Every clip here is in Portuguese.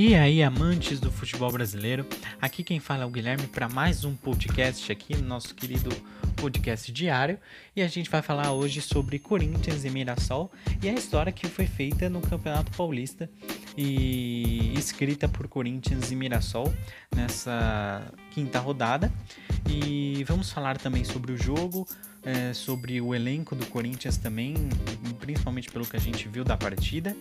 E aí, amantes do futebol brasileiro, aqui quem fala é o Guilherme para mais um podcast aqui no nosso querido podcast diário. E a gente vai falar hoje sobre Corinthians e Mirassol e a história que foi feita no Campeonato Paulista e escrita por Corinthians e Mirassol nessa quinta rodada. E vamos falar também sobre o jogo, é, sobre o elenco do Corinthians também, principalmente pelo que a gente viu da partida.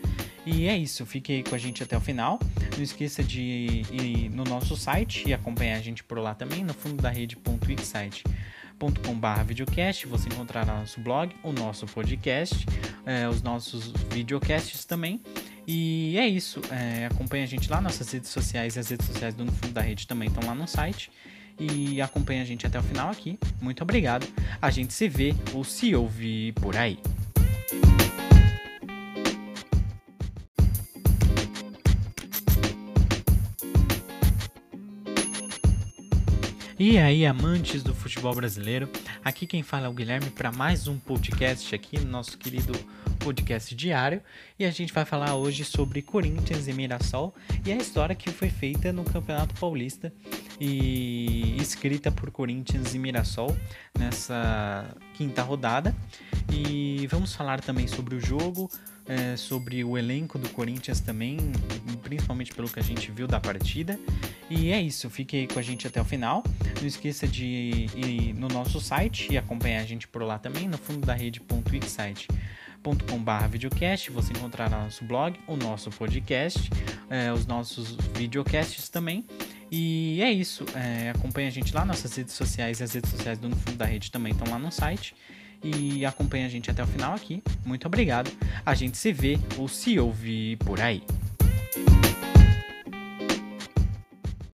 E é isso, fique aí com a gente até o final. Não esqueça de ir no nosso site e acompanhar a gente por lá também, no fundo da rede.wixsite.com.br videocast. Você encontrará nosso blog, o nosso podcast, é, os nossos videocasts também. E é isso, é, acompanha a gente lá, nossas redes sociais e as redes sociais do No Fundo da Rede também estão lá no site e acompanha a gente até o final aqui. Muito obrigado. A gente se vê ou se ouve por aí. E aí, amantes do futebol brasileiro, aqui quem fala é o Guilherme para mais um podcast aqui no nosso querido podcast diário. E a gente vai falar hoje sobre Corinthians e Mirassol e a história que foi feita no Campeonato Paulista e escrita por Corinthians e Mirassol nessa quinta rodada. E vamos falar também sobre o jogo, é, sobre o elenco do Corinthians também, principalmente pelo que a gente viu da partida. E é isso, fique aí com a gente até o final. Não esqueça de ir no nosso site e acompanhar a gente por lá também, no fundo da rede.wixsite.com.br videocast. Você encontrará nosso blog, o nosso podcast, é, os nossos videocasts também. E é isso. É, acompanha a gente lá, nossas redes sociais as redes sociais do No Fundo da Rede também estão lá no site. E acompanha a gente até o final aqui. Muito obrigado. A gente se vê ou se ouve por aí.